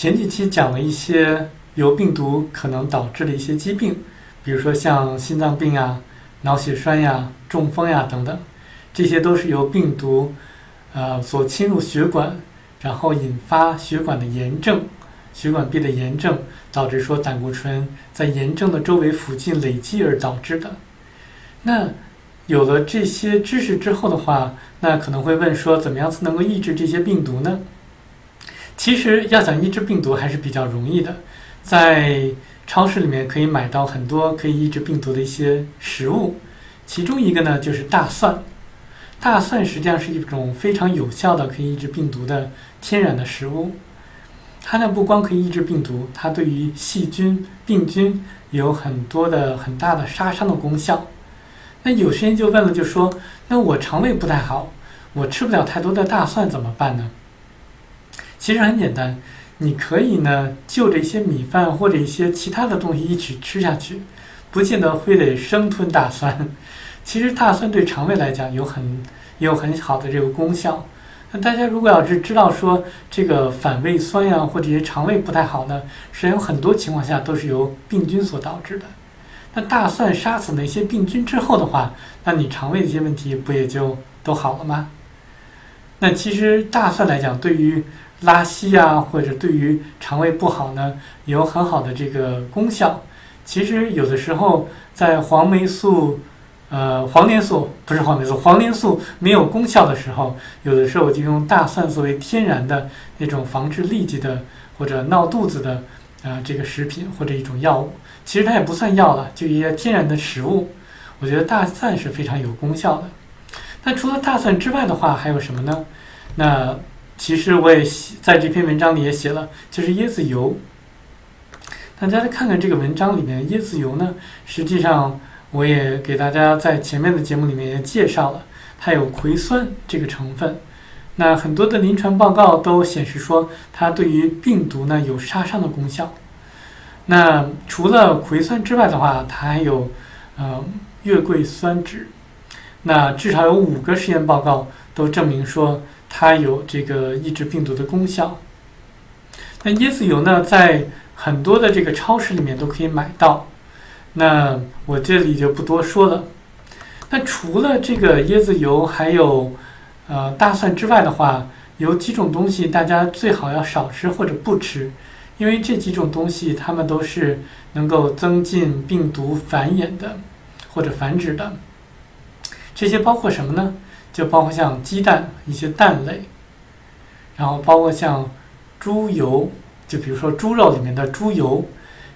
前几期讲了一些由病毒可能导致的一些疾病，比如说像心脏病啊、脑血栓呀、中风呀等等，这些都是由病毒呃所侵入血管，然后引发血管的炎症、血管壁的炎症，导致说胆固醇在炎症的周围附近累积而导致的。那有了这些知识之后的话，那可能会问说，怎么样才能够抑制这些病毒呢？其实要想抑制病毒还是比较容易的，在超市里面可以买到很多可以抑制病毒的一些食物，其中一个呢就是大蒜。大蒜实际上是一种非常有效的可以抑制病毒的天然的食物，它呢不光可以抑制病毒，它对于细菌、病菌有很多的很大的杀伤的功效。那有些人就问了，就说：“那我肠胃不太好，我吃不了太多的大蒜怎么办呢？”其实很简单，你可以呢就着一些米饭或者一些其他的东西一起吃下去，不见得非得生吞大蒜。其实大蒜对肠胃来讲有很有很好的这个功效。那大家如果要是知道说这个反胃酸呀或者一些肠胃不太好呢，实际上有很多情况下都是由病菌所导致的。那大蒜杀死那些病菌之后的话，那你肠胃的一些问题不也就都好了吗？那其实大蒜来讲，对于拉稀啊，或者对于肠胃不好呢，有很好的这个功效。其实有的时候在黄霉素，呃，黄连素不是黄霉素，黄连素没有功效的时候，有的时候我就用大蒜作为天然的那种防治痢疾的或者闹肚子的啊这个食品或者一种药物。其实它也不算药了，就一些天然的食物。我觉得大蒜是非常有功效的。那除了大蒜之外的话，还有什么呢？那其实我也写在这篇文章里也写了，就是椰子油。大家来看看这个文章里面，椰子油呢，实际上我也给大家在前面的节目里面也介绍了，它有葵酸这个成分。那很多的临床报告都显示说，它对于病毒呢有杀伤的功效。那除了葵酸之外的话，它还有，呃，月桂酸酯。那至少有五个实验报告都证明说它有这个抑制病毒的功效。那椰子油呢，在很多的这个超市里面都可以买到。那我这里就不多说了。那除了这个椰子油，还有呃大蒜之外的话，有几种东西大家最好要少吃或者不吃。因为这几种东西，它们都是能够增进病毒繁衍的，或者繁殖的。这些包括什么呢？就包括像鸡蛋、一些蛋类，然后包括像猪油，就比如说猪肉里面的猪油，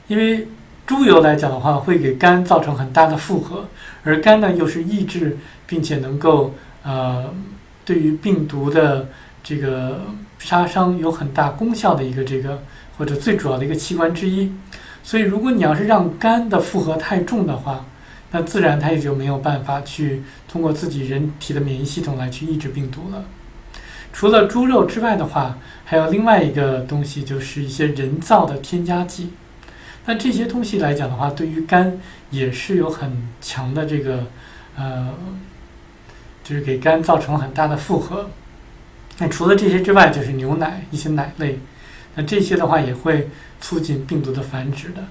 因为猪油来讲的话，会给肝造成很大的负荷，而肝呢又是抑制并且能够呃对于病毒的这个杀伤有很大功效的一个这个。或者最主要的一个器官之一，所以如果你要是让肝的负荷太重的话，那自然它也就没有办法去通过自己人体的免疫系统来去抑制病毒了。除了猪肉之外的话，还有另外一个东西，就是一些人造的添加剂。那这些东西来讲的话，对于肝也是有很强的这个呃，就是给肝造成很大的负荷。那除了这些之外，就是牛奶一些奶类。那这些的话也会促进病毒的繁殖的。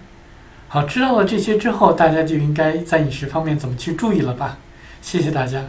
好，知道了这些之后，大家就应该在饮食方面怎么去注意了吧？谢谢大家。